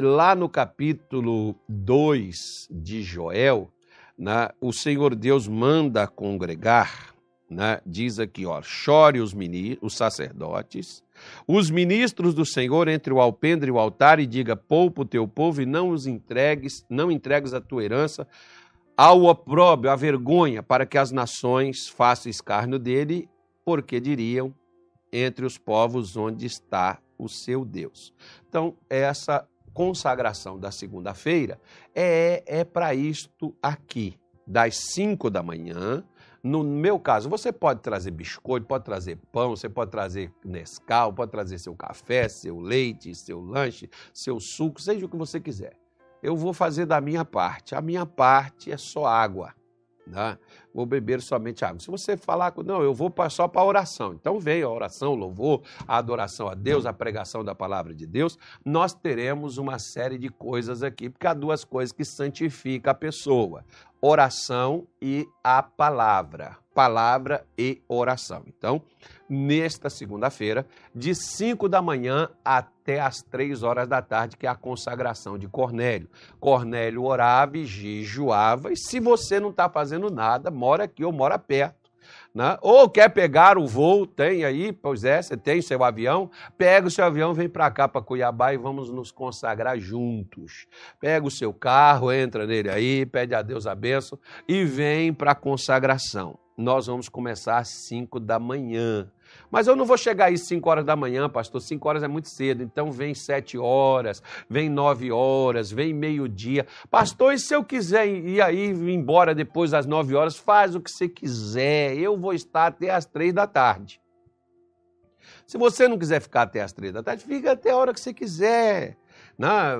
lá no capítulo 2 de Joel, né, o Senhor Deus manda congregar, né, diz aqui, ó, chore os, os sacerdotes, os ministros do Senhor entre o alpendre e o altar e diga, poupa o teu povo e não os entregues, não entregues a tua herança ao opróbrio, à vergonha, para que as nações façam escárnio dele, porque diriam, entre os povos onde está o seu Deus. Então, essa consagração da segunda-feira é, é para isto aqui, das 5 da manhã. No meu caso, você pode trazer biscoito, pode trazer pão, você pode trazer Nescau, pode trazer seu café, seu leite, seu lanche, seu suco, seja o que você quiser. Eu vou fazer da minha parte. A minha parte é só água. Né? Vou beber somente água. Se você falar, não, eu vou só para a oração. Então vem a oração, o louvor, a adoração a Deus, a pregação da palavra de Deus. Nós teremos uma série de coisas aqui, porque há duas coisas que santificam a pessoa: oração e a palavra. Palavra e oração. Então, nesta segunda-feira, de 5 da manhã até as 3 horas da tarde, que é a consagração de Cornélio. Cornélio orava e jejuava, e se você não está fazendo nada, mora aqui ou mora perto. Né? Ou quer pegar o voo, tem aí, pois é, você tem seu avião, pega o seu avião, vem para cá, para Cuiabá, e vamos nos consagrar juntos. Pega o seu carro, entra nele aí, pede a Deus a bênção e vem para a consagração. Nós vamos começar às 5 da manhã. Mas eu não vou chegar aí 5 horas da manhã, pastor. 5 horas é muito cedo. Então vem 7 horas, vem 9 horas, vem meio-dia. Pastor, e se eu quiser ir aí embora depois das 9 horas, faz o que você quiser. Eu vou estar até as 3 da tarde. Se você não quiser ficar até as 3 da tarde, fica até a hora que você quiser.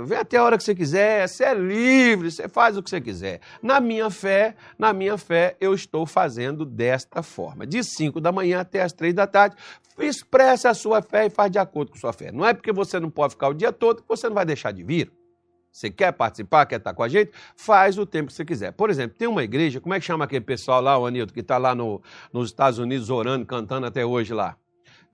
Vem até a hora que você quiser, você é livre, você faz o que você quiser. Na minha fé, na minha fé, eu estou fazendo desta forma. De 5 da manhã até as 3 da tarde, expresse a sua fé e faz de acordo com a sua fé. Não é porque você não pode ficar o dia todo que você não vai deixar de vir. Você quer participar, quer estar com a gente? Faz o tempo que você quiser. Por exemplo, tem uma igreja, como é que chama aquele pessoal lá, o Anilton, que está lá no, nos Estados Unidos orando, cantando até hoje lá?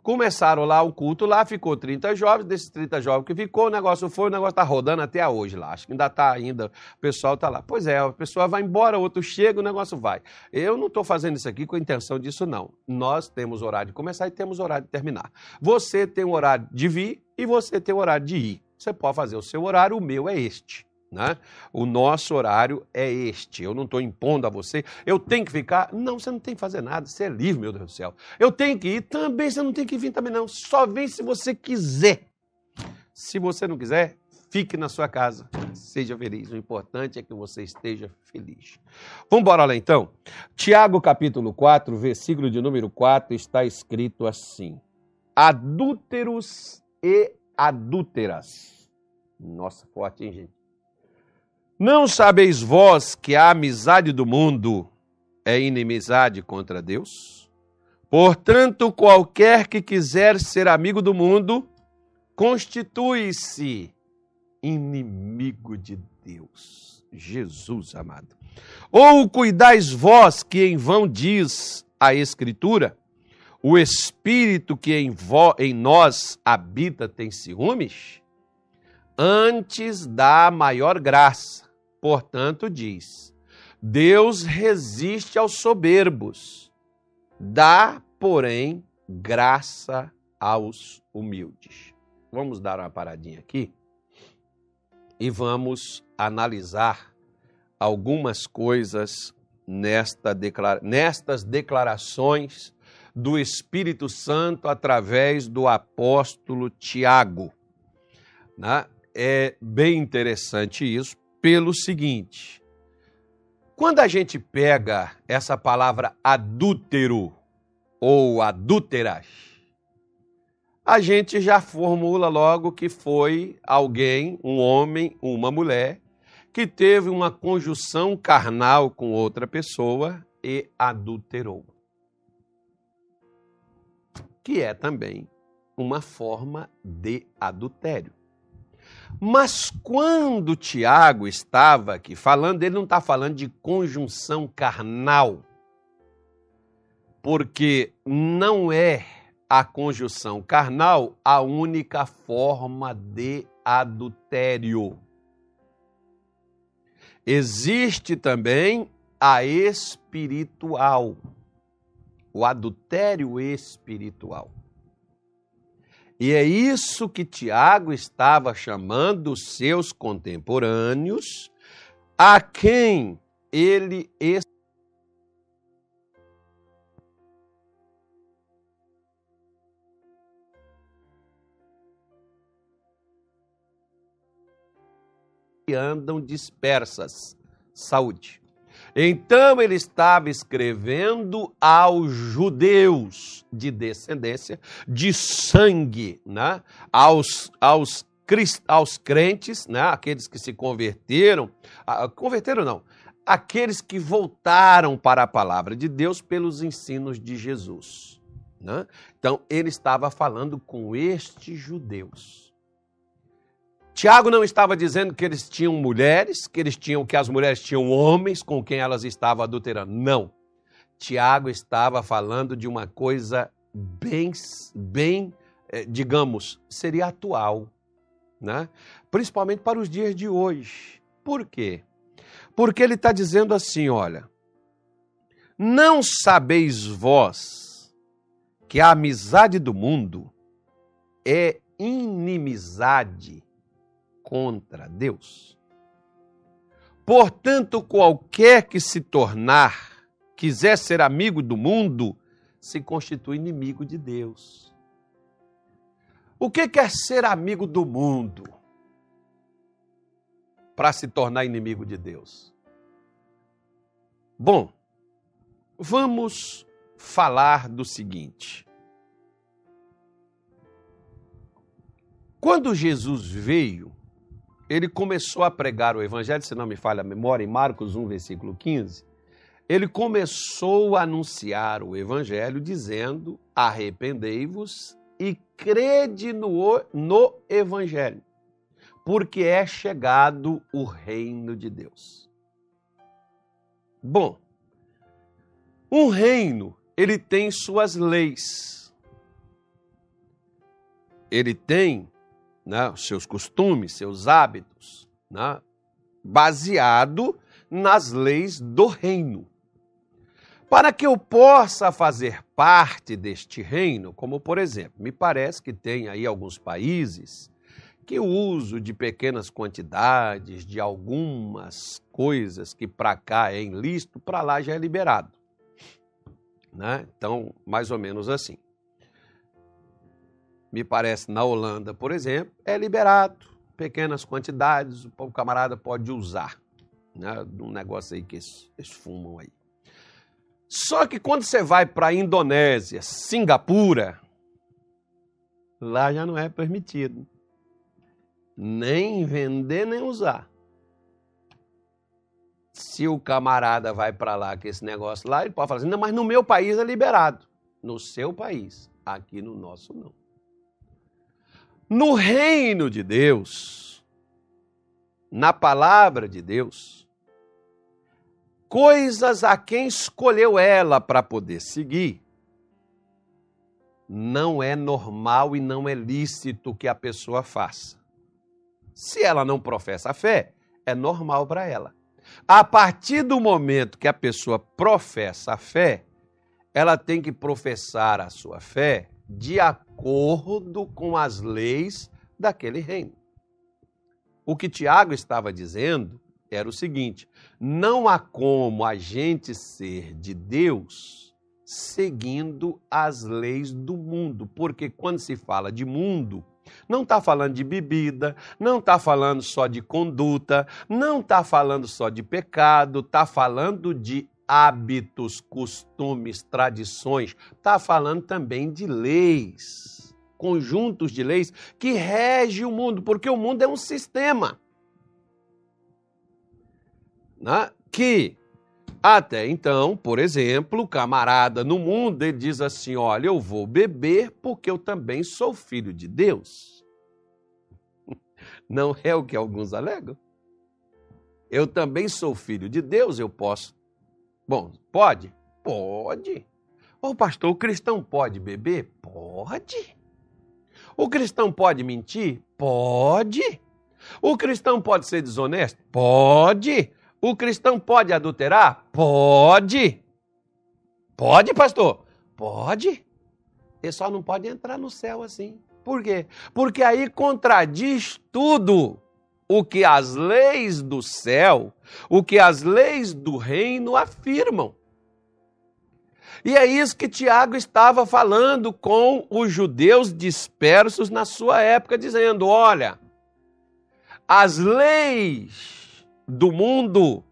Começaram lá o culto, lá ficou 30 jovens, desses 30 jovens que ficou, o negócio foi, o negócio está rodando até hoje lá. Acho que ainda está ainda, o pessoal está lá. Pois é, a pessoa vai embora, outro chega, o negócio vai. Eu não estou fazendo isso aqui com a intenção disso, não. Nós temos horário de começar e temos horário de terminar. Você tem o horário de vir e você tem o horário de ir. Você pode fazer o seu horário, o meu é este. Né? O nosso horário é este. Eu não estou impondo a você. Eu tenho que ficar. Não, você não tem que fazer nada. Você é livre, meu Deus do céu. Eu tenho que ir também. Você não tem que vir também, não. Só vem se você quiser. Se você não quiser, fique na sua casa. Seja feliz. O importante é que você esteja feliz. Vamos embora lá então. Tiago, capítulo 4, versículo de número 4, está escrito assim: Adúteros e adúteras. Nossa, forte, hein, gente? Não sabeis vós que a amizade do mundo é inimizade contra Deus? Portanto, qualquer que quiser ser amigo do mundo, constitui-se inimigo de Deus. Jesus amado. Ou cuidais vós que em vão diz a Escritura, o Espírito que em, em nós habita tem ciúmes? Antes da maior graça Portanto, diz: Deus resiste aos soberbos, dá, porém, graça aos humildes. Vamos dar uma paradinha aqui e vamos analisar algumas coisas nesta declara nestas declarações do Espírito Santo através do apóstolo Tiago. Né? É bem interessante isso, pelo seguinte: quando a gente pega essa palavra adúltero ou adúteras, a gente já formula logo que foi alguém, um homem, uma mulher, que teve uma conjunção carnal com outra pessoa e adulterou. Que é também uma forma de adultério. Mas quando Tiago estava aqui falando, ele não está falando de conjunção carnal, porque não é a conjunção carnal a única forma de adultério. Existe também a espiritual, o adultério espiritual. E é isso que Tiago estava chamando os seus contemporâneos, a quem ele andam dispersas. Saúde. Então ele estava escrevendo aos judeus de descendência, de sangue, né? aos, aos, aos crentes, né? aqueles que se converteram, converteram não, aqueles que voltaram para a palavra de Deus pelos ensinos de Jesus. Né? Então ele estava falando com estes judeus. Tiago não estava dizendo que eles tinham mulheres, que eles tinham que as mulheres tinham homens com quem elas estavam adulterando. Não. Tiago estava falando de uma coisa bem, bem, eh, digamos, seria atual, né? Principalmente para os dias de hoje. Por quê? Porque ele está dizendo assim, olha, não sabeis vós que a amizade do mundo é inimizade contra Deus. Portanto, qualquer que se tornar, quiser ser amigo do mundo, se constitui inimigo de Deus. O que é ser amigo do mundo para se tornar inimigo de Deus? Bom, vamos falar do seguinte. Quando Jesus veio, ele começou a pregar o evangelho, se não me falha a memória, em Marcos 1, versículo 15. Ele começou a anunciar o evangelho dizendo: arrependei-vos e crede no, no evangelho, porque é chegado o reino de Deus. Bom, um reino, ele tem suas leis. Ele tem né, seus costumes, seus hábitos, né, baseado nas leis do reino. Para que eu possa fazer parte deste reino, como por exemplo, me parece que tem aí alguns países que o uso de pequenas quantidades de algumas coisas que para cá é ilícito, para lá já é liberado. Né? Então, mais ou menos assim me parece, na Holanda, por exemplo, é liberado. Pequenas quantidades, o camarada pode usar. Né, um negócio aí que eles, eles fumam aí. Só que quando você vai para a Indonésia, Singapura, lá já não é permitido. Nem vender, nem usar. Se o camarada vai para lá com esse negócio lá, ele pode falar assim, não, mas no meu país é liberado. No seu país, aqui no nosso não. No reino de Deus, na palavra de Deus, coisas a quem escolheu ela para poder seguir, não é normal e não é lícito que a pessoa faça. Se ela não professa a fé, é normal para ela. A partir do momento que a pessoa professa a fé, ela tem que professar a sua fé de acordo com as leis daquele reino. O que Tiago estava dizendo era o seguinte: não há como a gente ser de Deus seguindo as leis do mundo, porque quando se fala de mundo, não está falando de bebida, não está falando só de conduta, não está falando só de pecado, está falando de hábitos, costumes, tradições, está falando também de leis, conjuntos de leis que rege o mundo, porque o mundo é um sistema. Né? Que até então, por exemplo, camarada no mundo ele diz assim: olha, eu vou beber porque eu também sou filho de Deus. Não é o que alguns alegam? Eu também sou filho de Deus, eu posso Bom, pode? Pode. Ô pastor, o cristão pode beber? Pode. O cristão pode mentir? Pode. O cristão pode ser desonesto? Pode. O cristão pode adulterar? Pode. Pode, pastor? Pode. Ele só não pode entrar no céu assim. Por quê? Porque aí contradiz tudo o que as leis do céu, o que as leis do reino afirmam. E é isso que Tiago estava falando com os judeus dispersos na sua época, dizendo: olha, as leis do mundo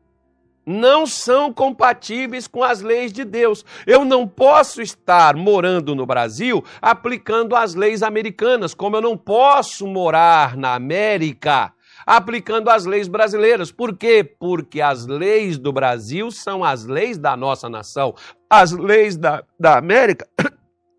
não são compatíveis com as leis de Deus. Eu não posso estar morando no Brasil aplicando as leis americanas, como eu não posso morar na América aplicando as leis brasileiras. Por quê? Porque as leis do Brasil são as leis da nossa nação. As leis da, da América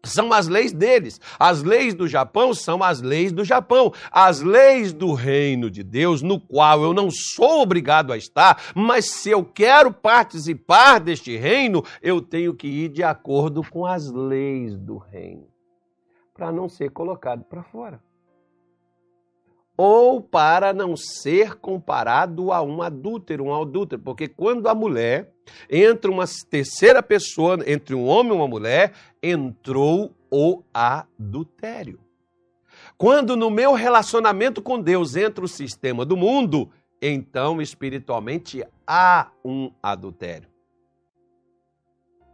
são as leis deles. As leis do Japão são as leis do Japão. As leis do reino de Deus, no qual eu não sou obrigado a estar, mas se eu quero participar deste reino, eu tenho que ir de acordo com as leis do reino, para não ser colocado para fora ou para não ser comparado a um adúltero, um adúltero, porque quando a mulher entra uma terceira pessoa, entre um homem e uma mulher, entrou o adultério. Quando no meu relacionamento com Deus entra o sistema do mundo, então espiritualmente há um adultério.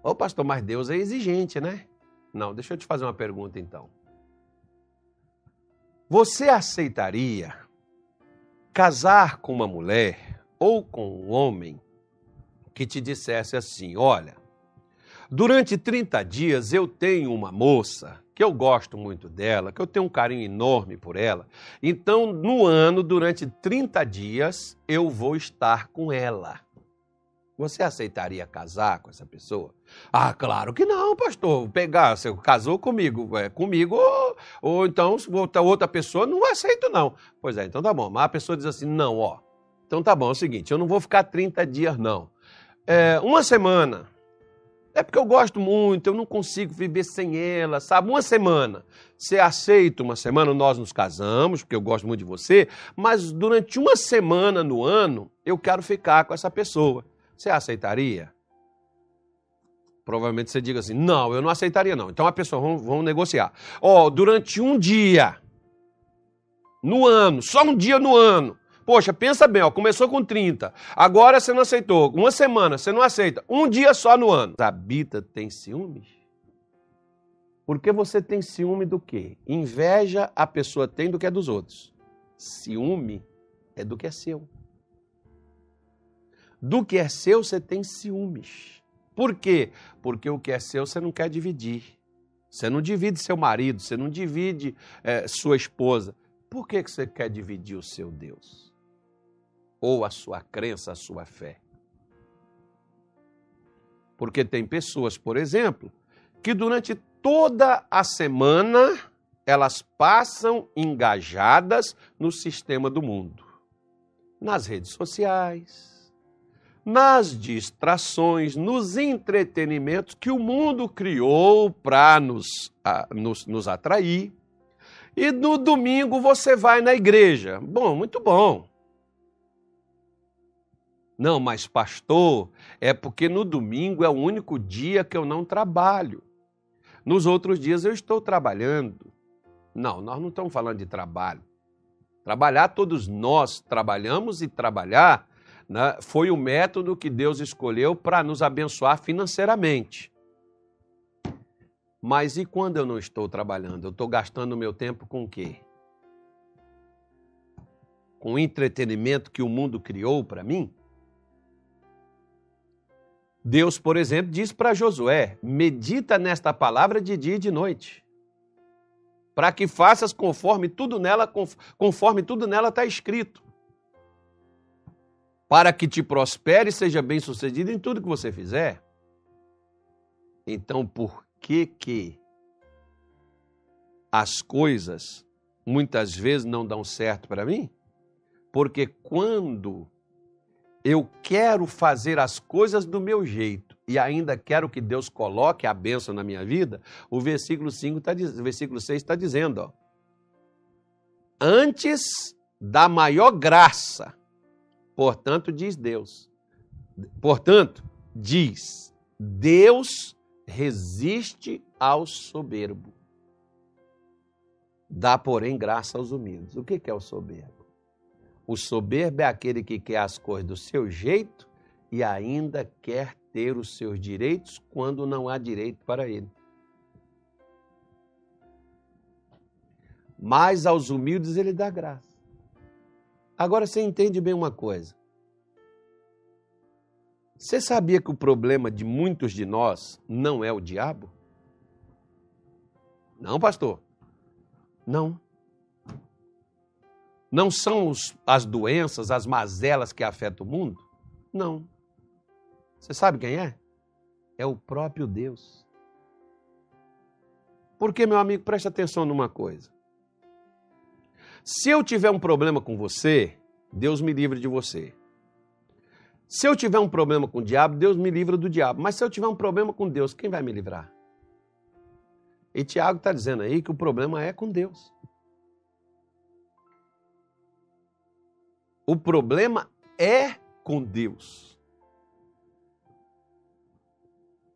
Ô pastor, mas Deus é exigente, né? Não, deixa eu te fazer uma pergunta então. Você aceitaria casar com uma mulher ou com um homem que te dissesse assim: olha, durante 30 dias eu tenho uma moça que eu gosto muito dela, que eu tenho um carinho enorme por ela, então no ano, durante 30 dias, eu vou estar com ela. Você aceitaria casar com essa pessoa? Ah, claro que não, pastor. Pegar, você casou comigo, é, comigo, ou, ou então outra, outra pessoa, não aceito não. Pois é, então tá bom. Mas a pessoa diz assim, não, ó. Então tá bom, é o seguinte, eu não vou ficar 30 dias não. É, uma semana. É porque eu gosto muito, eu não consigo viver sem ela, sabe? Uma semana. Você aceita uma semana, nós nos casamos, porque eu gosto muito de você, mas durante uma semana no ano, eu quero ficar com essa pessoa. Você aceitaria? Provavelmente você diga assim: não, eu não aceitaria, não. Então a pessoa, vamos, vamos negociar. Ó, oh, durante um dia, no ano, só um dia no ano. Poxa, pensa bem, ó, começou com 30, agora você não aceitou. Uma semana, você não aceita. Um dia só no ano. Habita tem ciúmes? Porque você tem ciúme do quê? Inveja a pessoa tem do que é dos outros. Ciúme é do que é seu. Do que é seu, você tem ciúmes. Por quê? Porque o que é seu, você não quer dividir. Você não divide seu marido, você não divide é, sua esposa. Por que, que você quer dividir o seu Deus? Ou a sua crença, a sua fé? Porque tem pessoas, por exemplo, que durante toda a semana elas passam engajadas no sistema do mundo, nas redes sociais, nas distrações, nos entretenimentos que o mundo criou para nos, nos, nos atrair. E no domingo você vai na igreja. Bom, muito bom. Não, mas pastor, é porque no domingo é o único dia que eu não trabalho. Nos outros dias eu estou trabalhando. Não, nós não estamos falando de trabalho. Trabalhar, todos nós trabalhamos e trabalhar né, foi o método que Deus escolheu para nos abençoar financeiramente. Mas e quando eu não estou trabalhando? Eu estou gastando meu tempo com o quê? Com o entretenimento que o mundo criou para mim? Deus, por exemplo, diz para Josué: medita nesta palavra de dia e de noite, para que faças conforme tudo nela, conforme tudo nela está escrito para que te prospere e seja bem sucedido em tudo que você fizer. Então, por que que as coisas muitas vezes não dão certo para mim? Porque quando eu quero fazer as coisas do meu jeito e ainda quero que Deus coloque a bênção na minha vida, o versículo, 5 tá, o versículo 6 está dizendo: ó, antes da maior graça, portanto, diz Deus, portanto, diz, Deus resiste ao soberbo, dá, porém, graça aos humildes. O que é o soberbo? O soberbo é aquele que quer as coisas do seu jeito e ainda quer ter os seus direitos quando não há direito para ele. Mas aos humildes ele dá graça. Agora você entende bem uma coisa. Você sabia que o problema de muitos de nós não é o diabo? Não, pastor. Não. Não são os, as doenças, as mazelas que afetam o mundo? Não. Você sabe quem é? É o próprio Deus. Porque, meu amigo, preste atenção numa coisa. Se eu tiver um problema com você, Deus me livre de você. Se eu tiver um problema com o diabo, Deus me livra do diabo. Mas se eu tiver um problema com Deus, quem vai me livrar? E Tiago está dizendo aí que o problema é com Deus. O problema é com Deus.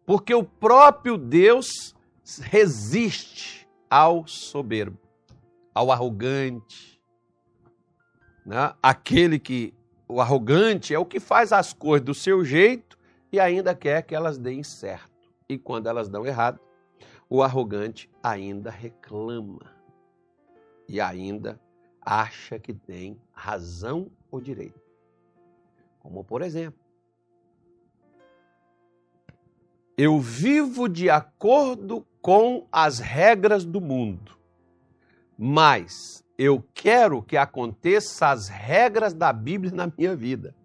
Porque o próprio Deus resiste ao soberbo, ao arrogante. Né? Aquele que, o arrogante, é o que faz as coisas do seu jeito e ainda quer que elas deem certo. E quando elas dão errado, o arrogante ainda reclama e ainda acha que tem razão ou direito. Como, por exemplo, eu vivo de acordo com as regras do mundo, mas eu quero que aconteça as regras da Bíblia na minha vida.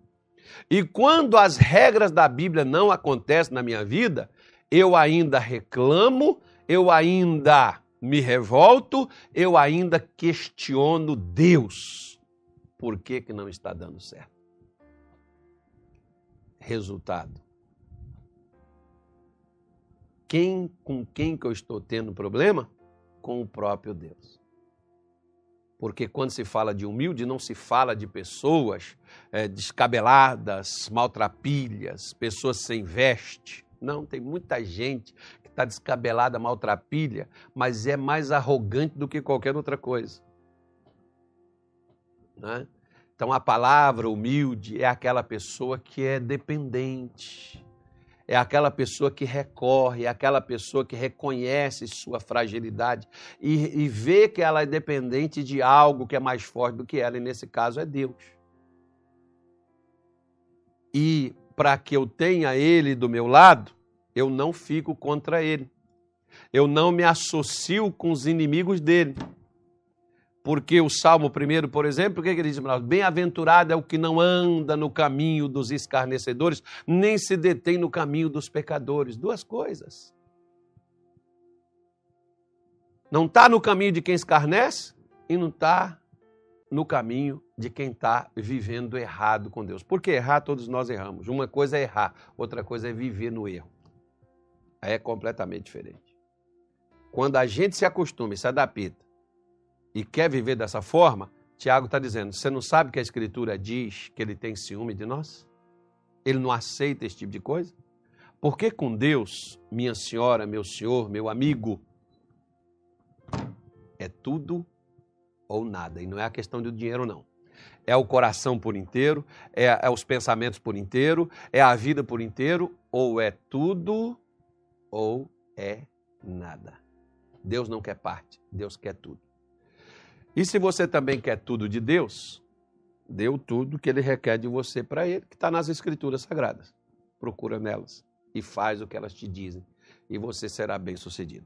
E quando as regras da Bíblia não acontecem na minha vida, eu ainda reclamo, eu ainda me revolto, eu ainda questiono Deus. Por que, que não está dando certo? Resultado quem com quem que eu estou tendo problema? Com o próprio Deus. Porque quando se fala de humilde, não se fala de pessoas é, descabeladas, maltrapilhas, pessoas sem veste. Não, tem muita gente que está descabelada, maltrapilha, mas é mais arrogante do que qualquer outra coisa. Né? Então a palavra humilde é aquela pessoa que é dependente, é aquela pessoa que recorre, é aquela pessoa que reconhece sua fragilidade e, e vê que ela é dependente de algo que é mais forte do que ela, e nesse caso é Deus. E para que eu tenha Ele do meu lado, eu não fico contra Ele. Eu não me associo com os inimigos dele. Porque o Salmo 1, por exemplo, o que, que ele diz? Bem-aventurado é o que não anda no caminho dos escarnecedores, nem se detém no caminho dos pecadores. Duas coisas. Não está no caminho de quem escarnece e não está no caminho de quem está vivendo errado com Deus. Porque errar, todos nós erramos. Uma coisa é errar, outra coisa é viver no erro. Aí é completamente diferente. Quando a gente se acostuma e se adapta e quer viver dessa forma, Tiago está dizendo: você não sabe que a Escritura diz que ele tem ciúme de nós? Ele não aceita esse tipo de coisa? Porque com Deus, minha senhora, meu senhor, meu amigo, é tudo ou nada. E não é a questão do dinheiro, não. É o coração por inteiro, é, é os pensamentos por inteiro, é a vida por inteiro, ou é tudo ou é nada. Deus não quer parte, Deus quer tudo. E se você também quer tudo de Deus, deu tudo que ele requer de você para ele, que está nas Escrituras Sagradas. Procura nelas e faz o que elas te dizem, e você será bem sucedido.